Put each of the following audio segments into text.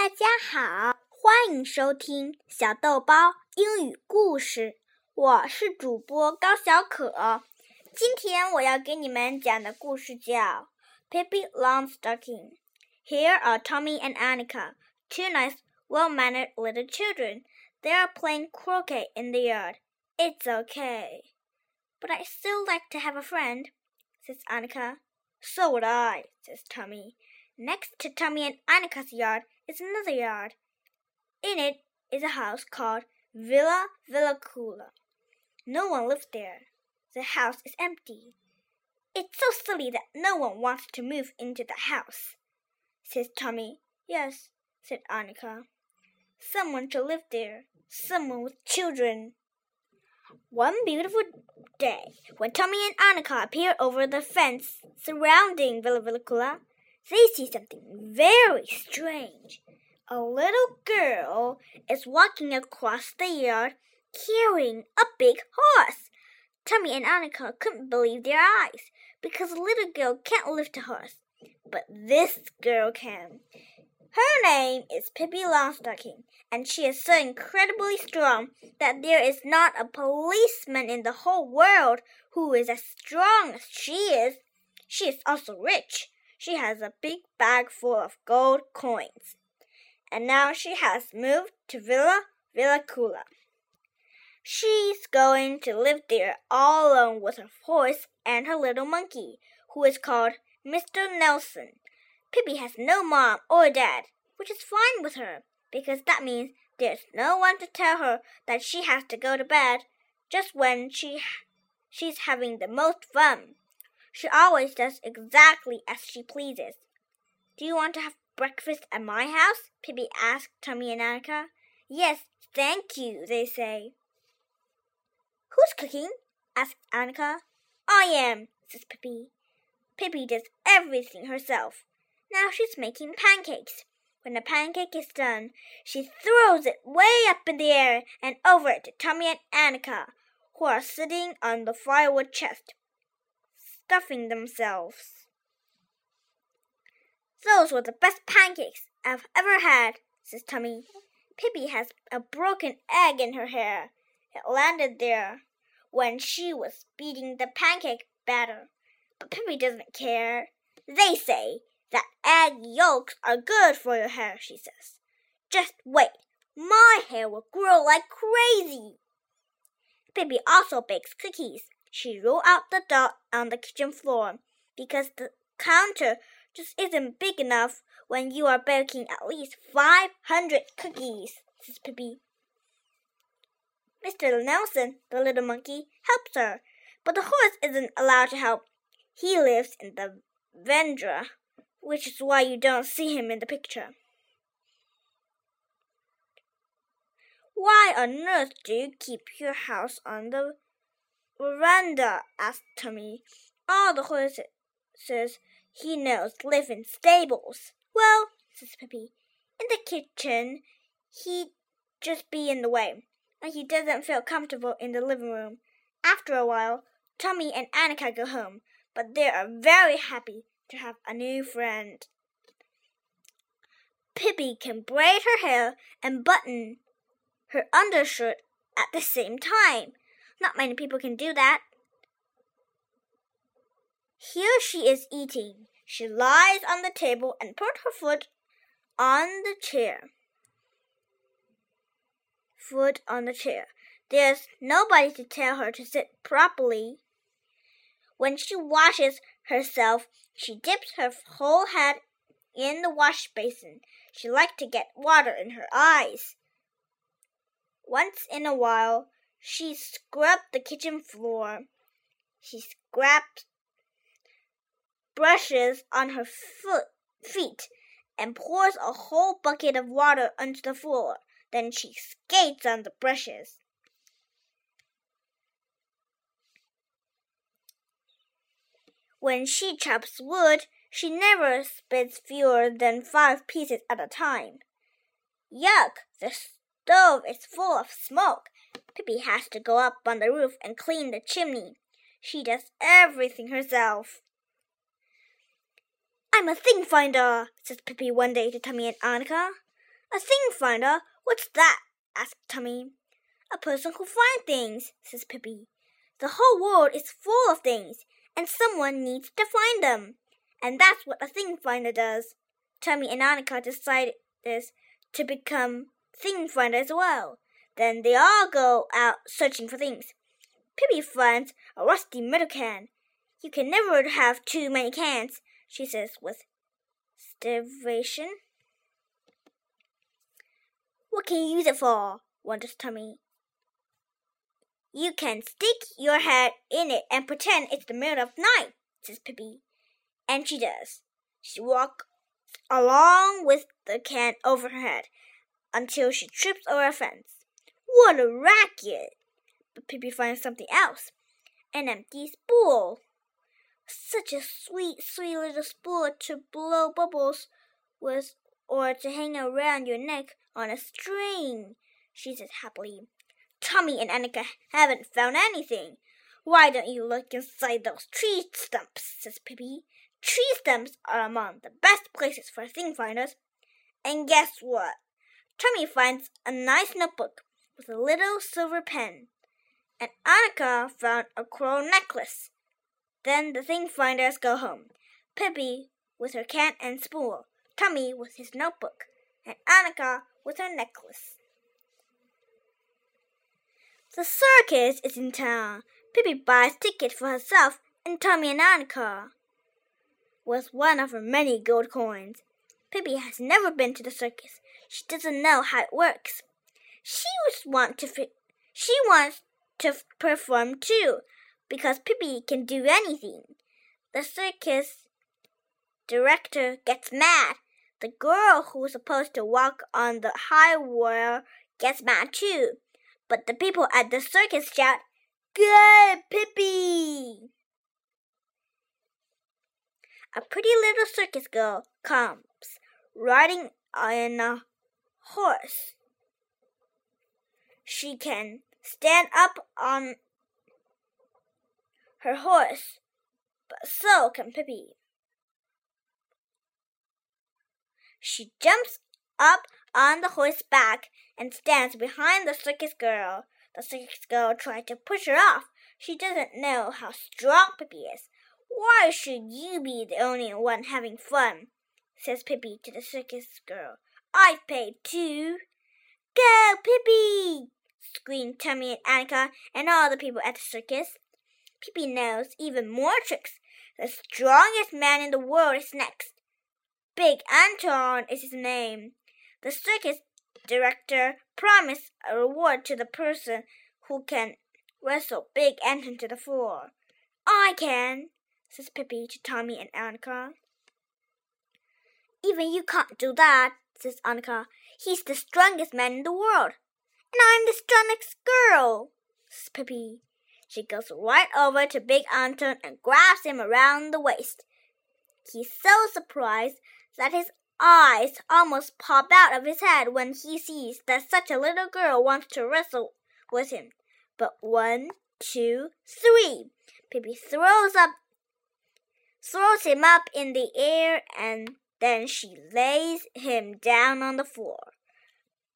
大家好，欢迎收听小豆包英语故事。我是主播高小可。今天我要给你们讲的故事叫《Pippi Longstocking》。Here are Tommy and Annika, two nice, well-mannered little children. They are playing croquet in the yard. It's okay. But I still like to have a friend, says Annika. So would I, says Tommy. Next to Tommy and Annika's yard is another yard. In it is a house called Villa Villekulla. No one lives there. The house is empty. It's so silly that no one wants to move into the house, says Tommy. Yes, said Annika. Someone should live there. Someone with children. One beautiful day, when Tommy and Annika appear over the fence surrounding Villa Villekulla, they see something very strange. A little girl is walking across the yard carrying a big horse. Tommy and Annika couldn't believe their eyes because a little girl can't lift a horse, but this girl can. Her name is Pippi Longstocking, and she is so incredibly strong that there is not a policeman in the whole world who is as strong as she is. She is also rich. She has a big bag full of gold coins. And now she has moved to Villa Villekulla. She's going to live there all alone with her horse and her little monkey, who is called Mr. Nelson. Pippi has no mom or dad, which is fine with her, because that means there's no one to tell her that she has to go to bed just when she she's having the most fun. She always does exactly as she pleases. Do you want to have breakfast at my house? Pippi asked Tommy and Annika. Yes, thank you, they say. Who's cooking? asked Annika. I am, says Pippi. Pippi does everything herself. Now she's making pancakes. When the pancake is done, she throws it way up in the air and over it to Tommy and Annika, who are sitting on the firewood chest stuffing themselves. Those were the best pancakes I've ever had, says Tommy. Pippi has a broken egg in her hair. It landed there when she was beating the pancake batter. But Pippi doesn't care. They say that egg yolks are good for your hair, she says. Just wait. My hair will grow like crazy. Pippi also bakes cookies she rolled out the doll on the kitchen floor because the counter just isn't big enough when you are baking at least 500 cookies, says Pippi. Mr. Nelson, the little monkey, helps her, but the horse isn't allowed to help. He lives in the Vendra, which is why you don't see him in the picture. Why on earth do you keep your house on the veranda? asked Tommy. All the horses he knows live in stables. Well, says Pippi, in the kitchen he'd just be in the way, and he doesn't feel comfortable in the living room. After a while, Tommy and Annika go home, but they are very happy to have a new friend. Pippi can braid her hair and button her undershirt at the same time. Not many people can do that. Here she is eating. She lies on the table and put her foot on the chair. Foot on the chair. There's nobody to tell her to sit properly. When she washes herself, she dips her whole head in the wash basin. She likes to get water in her eyes. Once in a while, she scrubbed the kitchen floor. She scraped brushes on her foot, feet and pours a whole bucket of water onto the floor. Then she skates on the brushes. When she chops wood, she never spits fewer than five pieces at a time. Yuck! The stove is full of smoke. Pippi has to go up on the roof and clean the chimney. She does everything herself. I'm a thing finder, says Pippi one day to Tommy and Annika. A thing finder? What's that? asked Tommy. A person who finds things, says Pippi. The whole world is full of things, and someone needs to find them. And that's what a thing finder does. Tommy and Annika decide this to become thing finders as well. Then they all go out searching for things. Pippi finds a rusty metal can. You can never have too many cans, she says with starvation. What can you use it for? wonders Tommy. You can stick your head in it and pretend it's the middle of night, says Pippi. And she does. She walks along with the can over her head until she trips over a fence. What a racket! But Pippi finds something else an empty spool. Such a sweet, sweet little spool to blow bubbles with or to hang around your neck on a string, she says happily. Tommy and Annika haven't found anything. Why don't you look inside those tree stumps? says Pippi. Tree stumps are among the best places for thing finders. And guess what? Tommy finds a nice notebook with a little silver pen. And Annika found a coral necklace. Then the thing finders go home. Pippi with her can and spool, Tommy with his notebook, and Annika with her necklace. The circus is in town. Pippi buys tickets for herself and Tommy and Annika with one of her many gold coins. Pippi has never been to the circus. She doesn't know how it works. She want to she wants to perform too because Pippi can do anything. The circus director gets mad. The girl who's supposed to walk on the high wire gets mad too. But the people at the circus shout, Good, Pippi! A pretty little circus girl comes, riding on a horse. She can stand up on her horse, but so can Pippi. She jumps up on the horse's back and stands behind the circus girl. The circus girl tries to push her off. She doesn't know how strong Pippi is. Why should you be the only one having fun? says Pippi to the circus girl. I've paid too. Go, Pippi! screamed Tommy and Annika and all the people at the circus. Pippi knows even more tricks. The strongest man in the world is next. Big Anton is his name. The circus director promised a reward to the person who can wrestle Big Anton to the floor. I can, says Pippi to Tommy and Annika. Even you can't do that, says Annika. He's the strongest man in the world. And I'm the strongest girl, says Pippi. She goes right over to Big Anton and grabs him around the waist. He's so surprised that his eyes almost pop out of his head when he sees that such a little girl wants to wrestle with him. But one, two, three. Pippi throws up throws him up in the air and then she lays him down on the floor.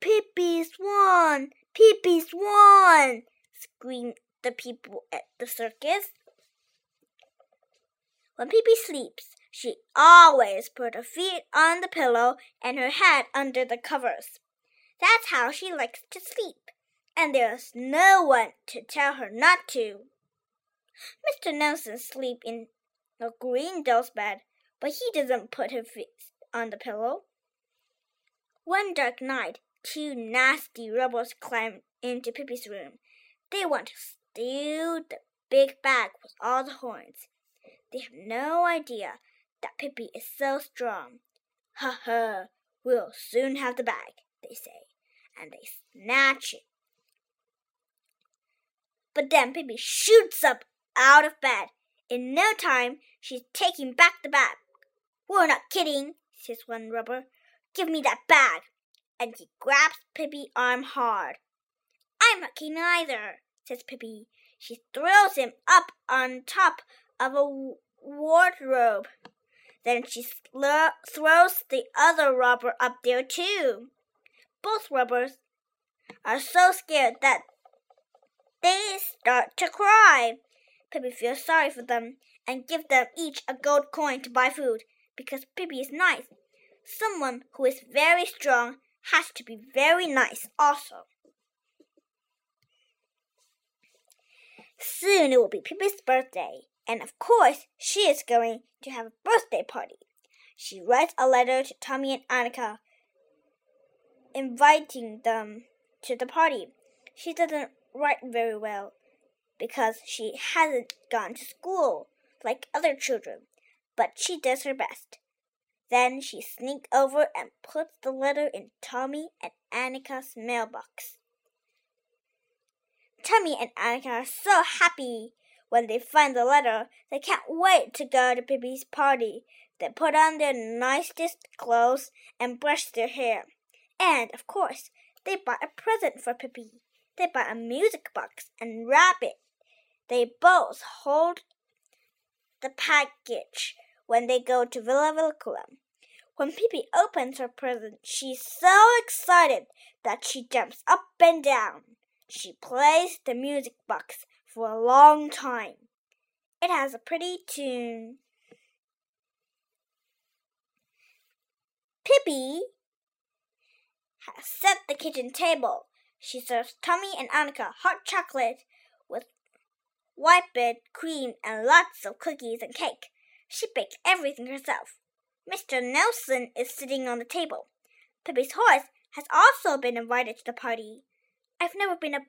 Pippi's won! Pippi's won! screamed the people at the circus. When Pippi sleeps, she always put her feet on the pillow and her head under the covers. That's how she likes to sleep, and there's no one to tell her not to. Mr. Nelson sleeps in a green doll's bed, but he doesn't put his feet on the pillow. One dark night, two nasty rebels climbed into Pippi's room. They want to steal the big bag with all the horns. They have no idea that Pippi is so strong. Ha ha, we'll soon have the bag, they say, and they snatch it. But then Pippi shoots up out of bed. In no time, she's taking back the bag. We're not kidding, says one robber. Give me that bag. And he grabs Pippi's arm hard. I'm not kidding either, says Pippi. She throws him up on top of a wardrobe. Then she throws the other robber up there too. both robbers are so scared that they start to cry. Pippi feels sorry for them and gives them each a gold coin to buy food because Pippi is nice. Someone who is very strong has to be very nice also. Soon it will be Pippi's birthday, and of course she is going to have a birthday party. She writes a letter to Tommy and Annika, inviting them to the party. She doesn't write very well because she hasn't gone to school like other children, but she does her best. Then she sneaks over and puts the letter in Tommy and Annika's mailbox. Tommy and Annika are so happy when they find the letter. They can't wait to go to Pippi's party. They put on their nicest clothes and brush their hair. And, of course, they buy a present for Pippi. They buy a music box and wrap it. They both hold the package when they go to Villa Villekulla. When Pippi opens her present, she's so excited that she jumps up and down. She plays the music box for a long time. It has a pretty tune. Pippi has set the kitchen table. She serves Tommy and Annika hot chocolate with white bread, cream, and lots of cookies and cake. She baked everything herself. Mr. Nelson is sitting on the table. Pippi's horse has also been invited to the party. I've never been a,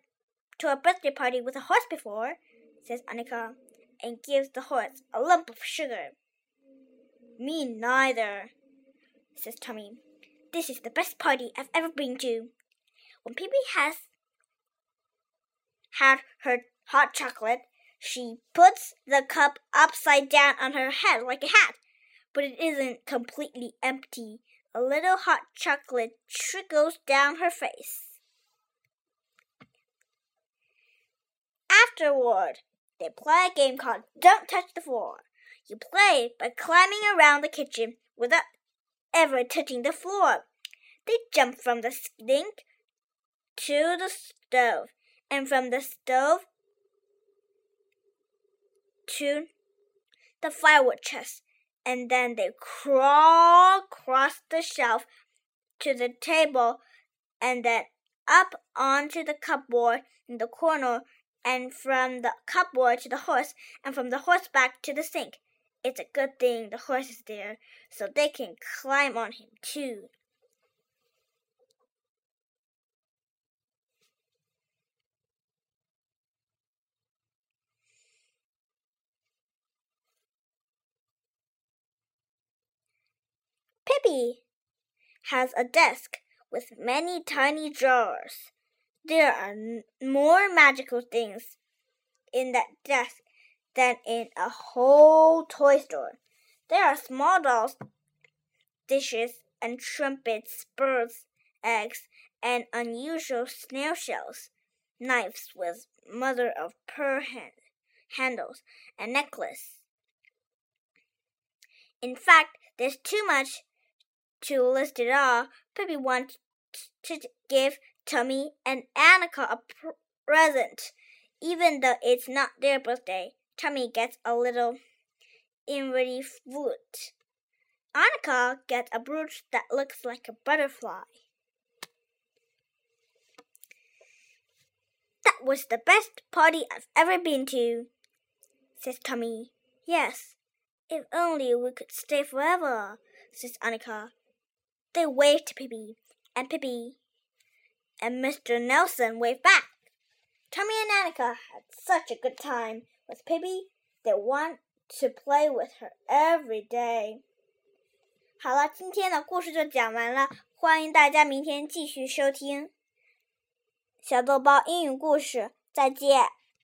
to a birthday party with a horse before, says Annika, and gives the horse a lump of sugar. Me neither, says Tommy. This is the best party I've ever been to. When Pippi has had her hot chocolate, she puts the cup upside down on her head like a hat, but it isn't completely empty. A little hot chocolate trickles down her face. Afterward, they play a game called Don't Touch the Floor. You play by climbing around the kitchen without ever touching the floor. They jump from the sink to the stove, and from the stove to the firewood chest, and then they crawl across the shelf to the table, and then up onto the cupboard in the corner and from the cupboard to the horse, and from the horse back to the sink. It's a good thing the horse is there, so they can climb on him too. Pippi has a desk with many tiny drawers. There are more magical things in that desk than in a whole toy store. There are small dolls, dishes, and trumpets, birds, eggs, and unusual snail shells, knives with mother of pearl hand, handles, and necklace. In fact, there's too much to list it all. Pippi wants to give Tommy and Annika a present. Even though it's not their birthday, Tommy gets a little inverty foot. Annika gets a brooch that looks like a butterfly. That was the best party I've ever been to, says Tommy. Yes, if only we could stay forever, says Annika. They waved to Pippi, and Pippi and Mr. Nelson waved back. Tommy and Annika had such a good time with Pippi, they want to play with her every day. 好了，今天的故事就讲完了，欢迎大家明天继续收听小豆包英语故事，再见。